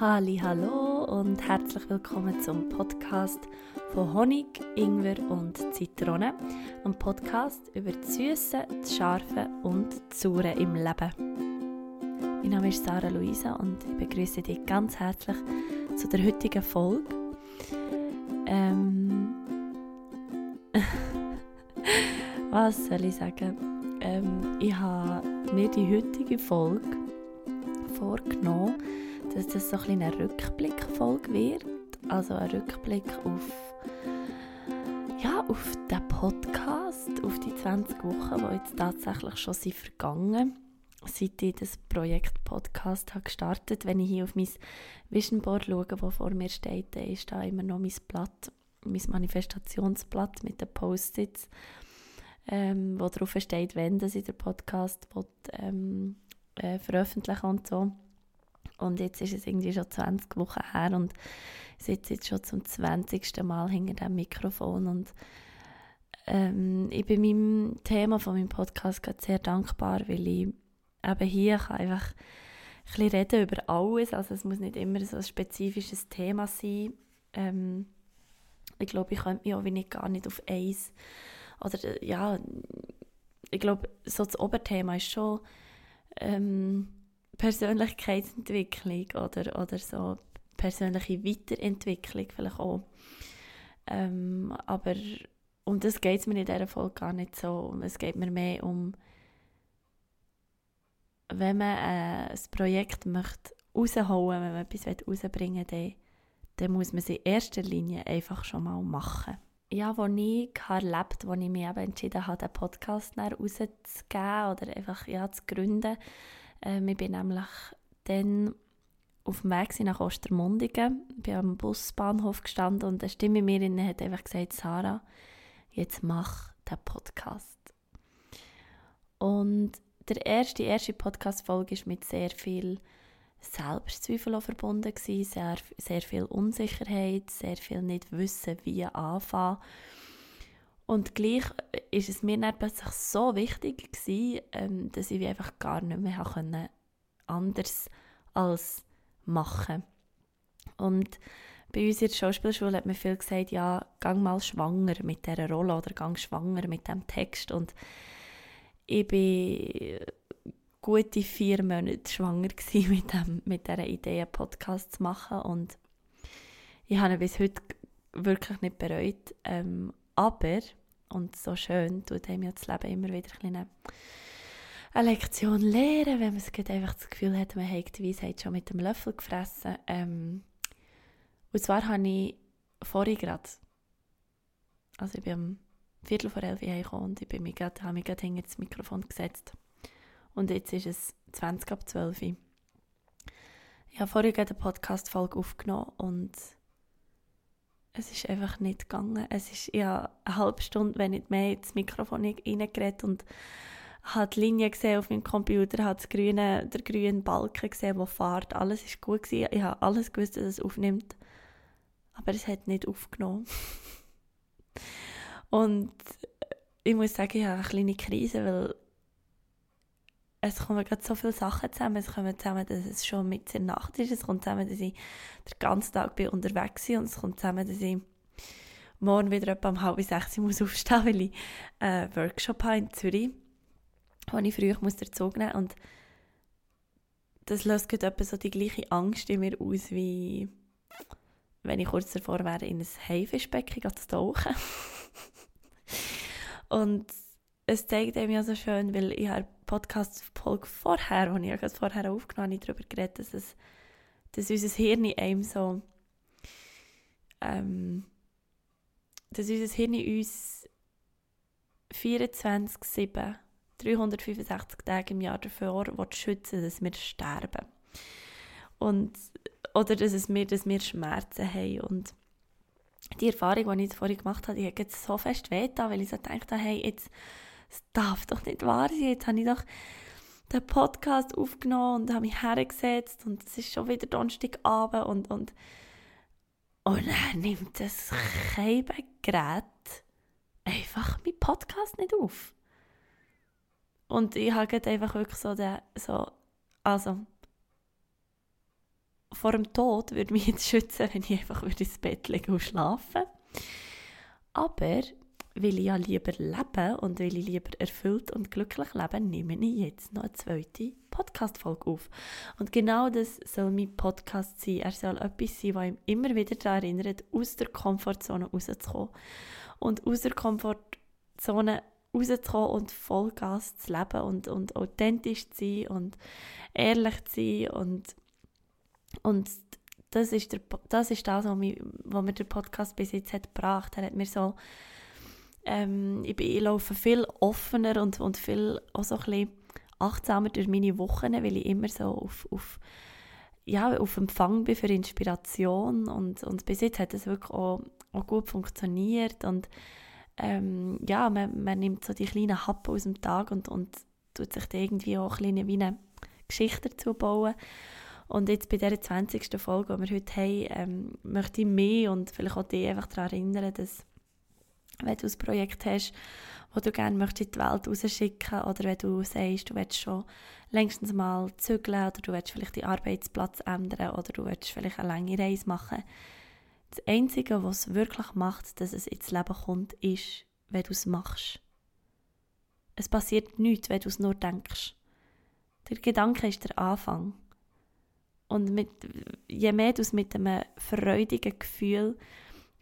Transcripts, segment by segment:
Halli, hallo und herzlich willkommen zum Podcast von Honig, Ingwer und Zitrone, ein Podcast über das Süße, das Scharfe und das Saure im Leben. Mein Name ist Sarah Luisa und ich begrüße dich ganz herzlich zu der heutigen Folge. Ähm, was soll ich sagen? Ähm, ich habe mir die heutige Folge vorgenommen, dass das so ein eine Rückblickfolge wird. Also ein Rückblick auf, ja, auf den Podcast, auf die 20 Wochen, die jetzt tatsächlich schon sind vergangen seit ich das Projekt Podcast habe gestartet. Wenn ich hier auf mein Vision Board schaue, das vor mir steht, dann ist da immer noch mein Blatt, mein Manifestationsblatt mit den Post-its, ähm, wo drauf steht, wenn ich den Podcast will, ähm, äh, veröffentlichen und so. Und jetzt ist es irgendwie schon 20 Wochen her und ich sitze jetzt schon zum 20. Mal hinter dem Mikrofon und ähm, ich bin meinem Thema von meinem Podcast gerade sehr dankbar, weil ich eben hier kann einfach ein bisschen reden über alles, also es muss nicht immer so ein spezifisches Thema sein. Ähm, ich glaube, ich könnte mich auch wenig gar nicht auf eins oder ja, ich glaube, so das Oberthema ist schon ähm, Persönlichkeitsentwicklung oder, oder so persönliche Weiterentwicklung vielleicht auch. Ähm, aber um das geht es mir in dieser Folge gar nicht so. Es geht mir mehr um, wenn man äh, ein Projekt möchte rausholen, wenn man etwas rausbringen will, dann, dann muss man es in erster Linie einfach schon mal machen. Ja, als ich erlebt habe, als ich mich eben entschieden habe, den Podcast rauszugeben oder einfach ja, zu gründen, ähm, ich bin nämlich dann auf dem Weg nach Ostermundigen, bin am Busbahnhof gestanden und eine Stimme in mir hat einfach gesagt, Sarah, jetzt mach den Podcast. Und der erste, erste Podcast-Folge war mit sehr viel Selbstzweifel verbunden, sehr, sehr viel Unsicherheit, sehr viel nicht wissen, wie anfangen. Und gleich ist es mir dann plötzlich so wichtig gewesen, ähm, dass ich einfach gar nicht mehr können, anders als machen. Und bei uns in der Schauspielschule hat man viel gesagt, ja, gang mal schwanger mit dieser Rolle oder gang schwanger mit dem Text. Und ich bin gute vier Monate schwanger mit, dem, mit dieser Idee, einen Podcast zu machen. Und ich habe bis heute wirklich nicht bereut. Ähm, aber und so schön tut einem ja das Leben immer wieder eine, Lektion lernen, wenn man es einfach das Gefühl hat, man hat die Weisheit schon mit dem Löffel gefressen. Ähm, und zwar habe ich vorhin gerade, also ich bin am Viertel vor elf gekommen und ich bin mich grad, habe mich gerade hinter das Mikrofon gesetzt. Und jetzt ist es 20 ab 12 Uhr. Ich habe vorhin eine Podcast-Folge aufgenommen und es ist einfach nicht gegangen. Es ist ja eine halbe Stunde, wenn nicht mehr, ins Mikrofon reingeredet und habe die Linie gesehen auf meinem Computer, habe den grünen Balken gesehen, der fährt. Alles ist gut gewesen. Ich habe alles gewusst, dass es aufnimmt. Aber es hat nicht aufgenommen. und ich muss sagen, ich habe eine kleine Krise, weil es kommen gerade so viele Sachen zusammen. Es kommt zusammen, dass es schon mit der Nacht ist. Es kommt zusammen, dass ich den ganzen Tag bin unterwegs bin. Und es kommt zusammen, dass ich morgen wieder etwa um halb sechs muss aufstehen weil ich einen Workshop habe in Zürich, wo ich früh muss den Zug nehmen Und das löst gerade so die gleiche Angst in mir aus, wie wenn ich kurz davor wäre, in ein Haifischbecken zu tauchen. und es zeigt einem ja so schön, weil ich habe Podcast-Folge vorher, die ich ja vorher aufgenommen habe, darüber geredet, dass, es, dass unser Hirn einem so, ähm, dass unser Hirn uns 24-7, 365 Tage im Jahr dafür schützen dass wir sterben. Und, oder dass, es mir, dass wir Schmerzen haben. Und die Erfahrung, die ich vorhin gemacht habe, die hat jetzt so fest weh weil ich so gedacht habe, hey, jetzt es darf doch nicht wahr sein. Jetzt habe ich doch den Podcast aufgenommen und habe mich hergesetzt und es ist schon wieder Donnerstagabend und, und, und dann nimmt das Gerät einfach meinen Podcast nicht auf. Und ich habe einfach wirklich so, den, so also vor dem Tod würde mich jetzt schützen, wenn ich einfach ins Bett legen und schlafen. Aber weil ich ja lieber leben und weil ich lieber erfüllt und glücklich leben, nehme ich jetzt noch eine zweite Podcast-Folge auf. Und genau das soll mein Podcast sein. Er soll etwas sein, was ihm immer wieder daran erinnert, aus der Komfortzone rauszukommen. Und aus der Komfortzone rauszukommen und Vollgas zu leben und, und authentisch zu sein und ehrlich zu sein und, und das ist, der, das ist das, was, mir der Podcast bis jetzt hat gebracht. Er hat mir so ähm, ich, ich laufe viel offener und, und viel auch so ein achtsamer durch meine Wochen, weil ich immer so auf, auf, ja, auf Empfang bin für Inspiration und, und bis jetzt hat es wirklich auch, auch gut funktioniert und ähm, ja, man, man nimmt so die kleinen Happen aus dem Tag und, und tut sich da irgendwie auch ein wie eine Geschichte dazu bauen. Und jetzt bei dieser 20. Folge, die wir heute haben, ähm, möchte ich mich und vielleicht auch dich einfach daran erinnern, dass wenn du ein Projekt hast, das du gerne möchtest in die Welt rausschicken oder wenn du sagst, du willst schon längstens mal zügeln oder du willst vielleicht den Arbeitsplatz ändern oder du willst vielleicht eine lange Reise machen. Das Einzige, was es wirklich macht, dass es ins Leben kommt, ist, wenn du es machst. Es passiert nichts, wenn du es nur denkst. Der Gedanke ist der Anfang. Und mit, je mehr du es mit einem freudigen Gefühl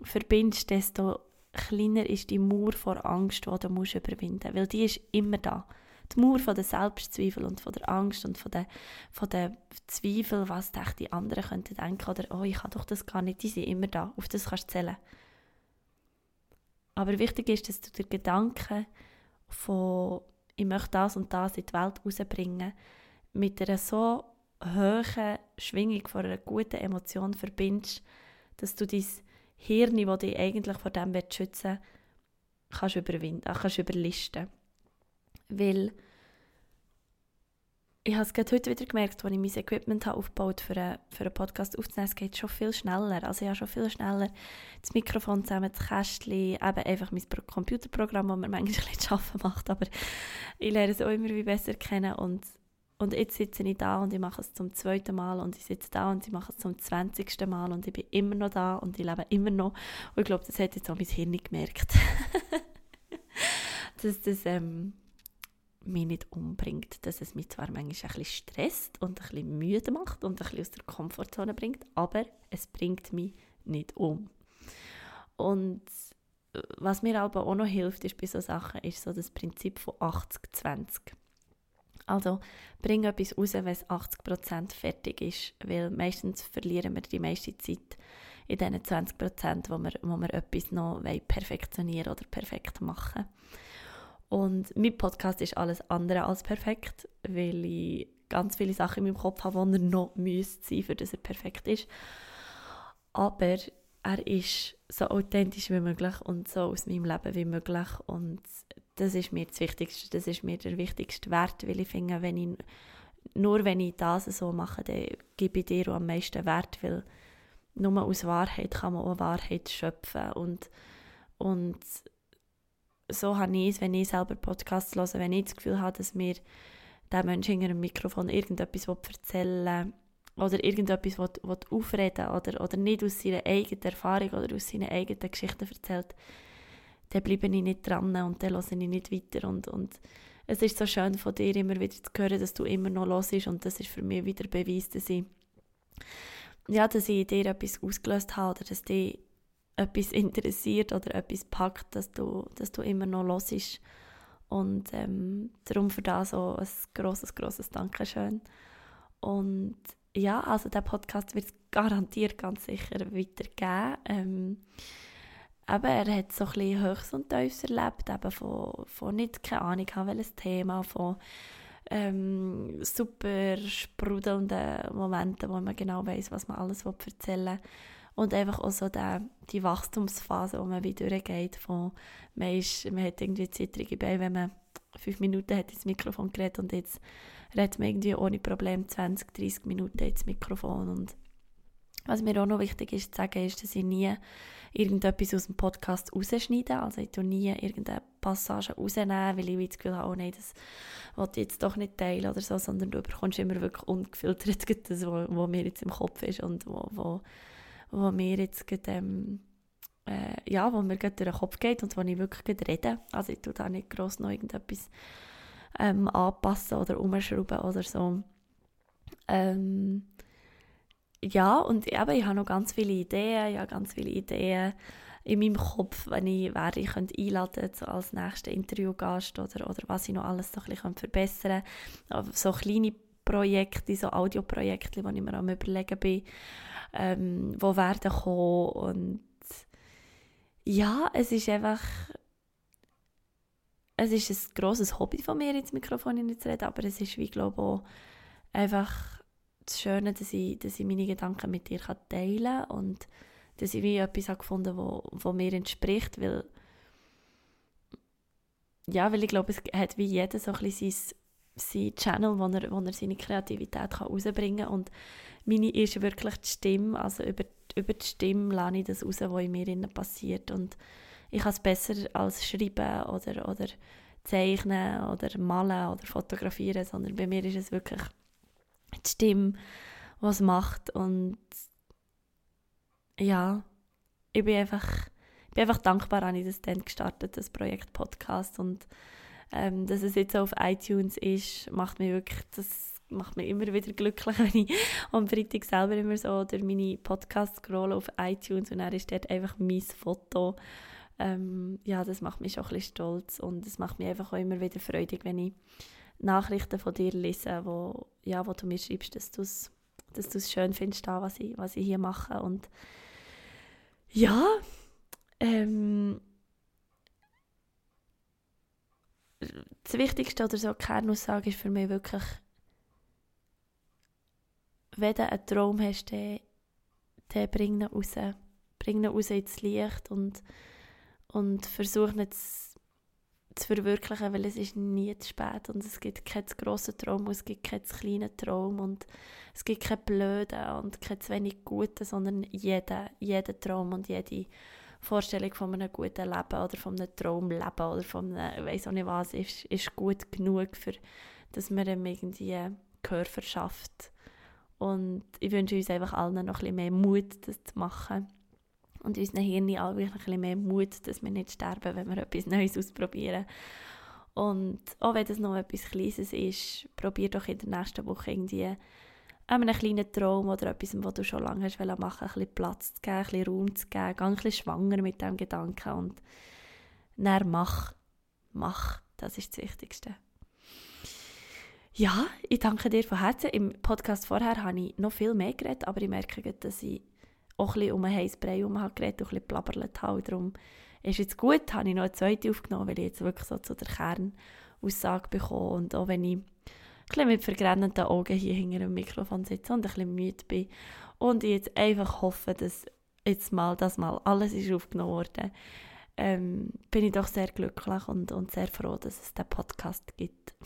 verbindest, desto kleiner ist die Mauer vor Angst, die du musst überwinden musst. Weil die ist immer da. Die Mauer von der Selbstzweifel und von der Angst und von der, von der Zweifel, was die anderen könnten denken oder «Oh, ich kann doch das gar nicht», die sind immer da. Auf das kannst du zählen. Aber wichtig ist, dass du den Gedanken von «Ich möchte das und das in die Welt rausbringen» mit einer so hohen Schwingung von einer guten Emotion verbindest, dass du dein Hirn, das dich eigentlich vor dem schützen will, kannst überwinden, kannst überlisten. Weil ich habe es heute wieder gemerkt, als ich mein Equipment habe aufgebaut für einen, für einen Podcast aufzunehmen, es geht schon viel schneller. Also ich habe schon viel schneller das Mikrofon zusammen, das Kästchen, eben einfach mein Computerprogramm, das mir manchmal ein bisschen arbeiten macht, aber ich lerne es auch immer wie besser kennen und und jetzt sitze ich da und ich mache es zum zweiten Mal und ich sitze da und ich mache es zum zwanzigsten Mal und ich bin immer noch da und ich lebe immer noch. Und ich glaube, das hat jetzt auch mein Hirn nicht gemerkt. dass das ähm, mich nicht umbringt. Dass es mich zwar manchmal ein bisschen stresst und ein bisschen müde macht und ein bisschen aus der Komfortzone bringt, aber es bringt mich nicht um. Und äh, was mir aber auch noch hilft, ist bei solchen Sachen, ist so das Prinzip von 80-20. Also bring etwas raus, wenn es 80% fertig ist, weil meistens verlieren wir die meiste Zeit in diesen 20%, wo wir, wo wir etwas noch perfektionieren oder perfekt machen Und mein Podcast ist alles andere als perfekt, weil ich ganz viele Sachen in meinem Kopf habe, die er noch müsste sein, für dass er perfekt ist. Aber er ist so authentisch wie möglich und so aus meinem Leben wie möglich und das ist mir das Wichtigste, das ist mir der wichtigste Wert, weil ich finde, wenn ich, nur wenn ich das so mache, dann gebe ich dir am meisten Wert, weil nur aus Wahrheit kann man auch Wahrheit schöpfen und, und so habe ich es, wenn ich selber Podcasts höre, wenn ich das Gefühl habe, dass mir der Mensch hinter dem Mikrofon irgendetwas erzählen oder irgendetwas will, will aufreden oder, oder nicht aus seiner eigenen Erfahrung oder aus seinen eigenen Geschichten erzählt, dann bleibe ich nicht dran und dann höre ich nicht weiter. Und, und es ist so schön von dir immer wieder zu hören, dass du immer noch hörst und das ist für mich wieder Beweis, dass ich, ja, dass ich dir etwas ausgelöst habe oder dass dich etwas interessiert oder etwas packt, dass du, dass du immer noch hörst. Und ähm, darum für das so ein grosses, grosses Dankeschön. Und ja, also der Podcast wird es garantiert ganz sicher weitergeben. Ähm, eben, er hat so ein Höchst und Tiefs erlebt, eben von, von nicht, keine Ahnung, welches Thema, von ähm, super sprudelnden Momenten, wo man genau weiß, was man alles erzählen will. Und einfach auch so der, die Wachstumsphase, wo man wieder durchgeht, von man, ist, man hat irgendwie zittrige Beine, wenn man fünf Minuten hat ins Mikrofon geredet und jetzt redet man irgendwie ohne Problem 20, 30 Minuten ins Mikrofon und was mir auch noch wichtig ist zu sagen, ist, dass ich nie irgendetwas aus dem Podcast rausschneide. Also ich tue nie irgendeinen Passagen rausnehmen, weil ich das Gefühl habe, oh nein, das will ich jetzt doch nicht teilen oder so, sondern du bekommst immer wirklich ungefiltert das, was mir jetzt im Kopf ist und wo, wo, wo mir jetzt gerade, ähm, äh, ja, wo mir gerade durch den Kopf geht und wo ich wirklich gerade rede. Also ich tue da nicht gross noch irgendetwas ähm, anpassen oder umschrauben oder so. Ähm, ja, und eben, ich habe noch ganz viele Ideen, ich habe ganz viele Ideen in meinem Kopf, wenn ich, wer ich könnte einladen so als nächsten Interviewgast oder, oder was ich noch alles so ein bisschen verbessern könnte. So kleine Projekte, so Audioprojekte, die ich mir am überlegen bin, ähm, die werden kommen und ja, es ist einfach es ist ein grosses Hobby von mir, ins Mikrofon zu reden, aber es ist wie, glaube auch einfach das Schöne, dass ich, dass ich meine Gedanken mit dir teilen kann und dass ich wie etwas habe gefunden habe, wo, wo mir entspricht, weil ja, weil ich glaube, es hat wie jeder so ein bisschen sein, sein Channel, wo er, wo er seine Kreativität kann rausbringen kann. Und meine ist wirklich die Stimme, also über, über die Stimme lerne ich das raus, was in mir passiert. Und ich kann es besser als schreiben oder, oder zeichnen oder malen oder fotografieren, sondern bei mir ist es wirklich die Stimme, es macht und ja, ich bin einfach, bin einfach dankbar, dass ich das dann gestartet, das Projekt Podcast und ähm, dass es jetzt auf iTunes ist, macht mich wirklich, das macht mich immer wieder glücklich, wenn ich am Freitag selber immer so durch meine Podcasts scrolle auf iTunes und dann ist dort einfach mein Foto. Ähm, ja, das macht mich schon ein bisschen stolz und es macht mich einfach auch immer wieder freudig, wenn ich Nachrichten von dir lese, wo, ja, wo du mir schreibst, dass du es dass schön findest, da, was, ich, was ich hier mache. Und ja, ähm, das Wichtigste oder so Kernaussage ist für mich wirklich, wenn du einen Traum hast, dann, dann bring ihn raus. Bring ihn raus ins Licht und und versuche nicht zu, zu verwirklichen, weil es ist nie zu spät und es gibt keinen grossen Traum es gibt keinen kleinen Traum und es gibt keinen blöden und keinen zu wenig guten, sondern jeden, jeden Traum und jede Vorstellung von einem guten Leben oder von einem Traumleben oder von einem, weiss auch nicht was, ist, ist gut genug, für, dass man ihm irgendwie Gehör verschafft. Und ich wünsche uns einfach allen noch ein bisschen mehr Mut, das zu machen und unseren Hirn wirklich ein bisschen mehr Mut, dass wir nicht sterben, wenn wir etwas Neues ausprobieren. Und auch wenn das noch etwas Kleines ist, probier doch in der nächsten Woche irgendwie einem kleinen Traum oder etwas, was du schon lange hast machen ein bisschen Platz zu geben, ein bisschen Raum zu geben, geh ein bisschen schwanger mit diesem Gedanken und dann mach, mach, das ist das Wichtigste. Ja, ich danke dir von Herzen. Im Podcast vorher habe ich noch viel mehr geredet, aber ich merke, dass ich auch ein bisschen um einen heißen Brei herum geredet und ein bisschen plappert habe. Darum ist jetzt gut, habe ich noch eine zweite aufgenommen, weil ich jetzt wirklich so zu der Kernaussage bekomme. Und auch wenn ich ein bisschen mit vergrennenden Augen hier hinter dem Mikrofon sitze und ein bisschen müde bin und ich jetzt einfach hoffe, dass jetzt mal das mal alles ist aufgenommen wurde, ähm, bin ich doch sehr glücklich und, und sehr froh, dass es diesen Podcast gibt.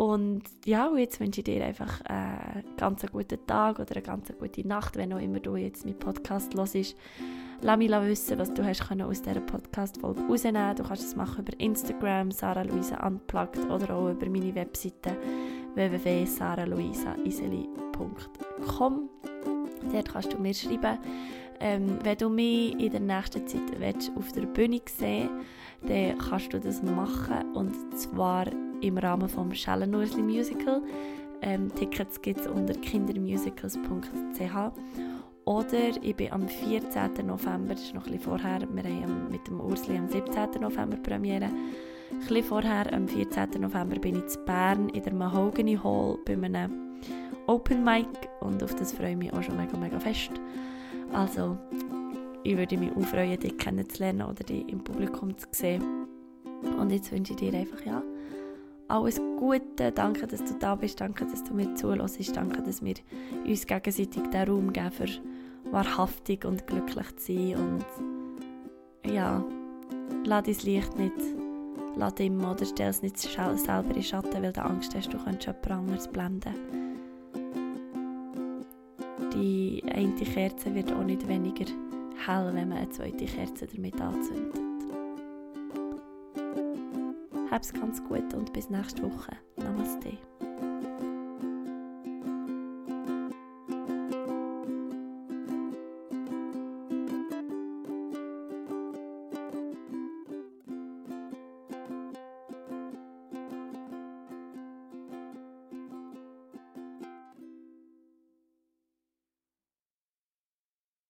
Und ja, und jetzt wünsche ich dir einfach einen ganz guten Tag oder eine ganz gute Nacht, wenn auch immer du jetzt meinen Podcast hörst. Lass mich wissen, was du hast aus dieser Podcast-Folge rausnehmen Du kannst es machen über Instagram, Sarah Luisa Unplugged oder auch über meine Webseite www.saraluisaiseli.com. Dort kannst du mir schreiben. Ähm, wenn du mich in der nächsten Zeit willst, auf der Bühne sehen dann kannst du das machen. Und zwar im Rahmen vom Schellenursli Musical. Ähm, Tickets gibt es unter kindermusicals.ch. Oder ich bin am 14. November, das ist noch ein bisschen vorher, wir haben mit dem Ursli am 17. November Premiere. Ein bisschen vorher, am 14. November, bin ich in Bern in der Mahogany Hall bei einem Open Mic und auf das freue ich mich auch schon mega, mega fest. Also, ich würde mich auch freuen, dich kennenzulernen oder dich im Publikum zu sehen. Und jetzt wünsche ich dir einfach, ja, alles Gute. Danke, dass du da bist. Danke, dass du mir zuhörst. Danke, dass wir uns gegenseitig den Raum geben, für wahrhaftig und glücklich zu sein. Und ja, lass dein Licht nicht lass immer oder stell es nicht selber in Schatten, weil du Angst hast, du könntest jemand anderes blenden. Die eine Kerze wird auch nicht weniger hell, wenn man eine zweite Kerze damit anzündet. hab's ganz gut und bis nächste Woche. Namaste.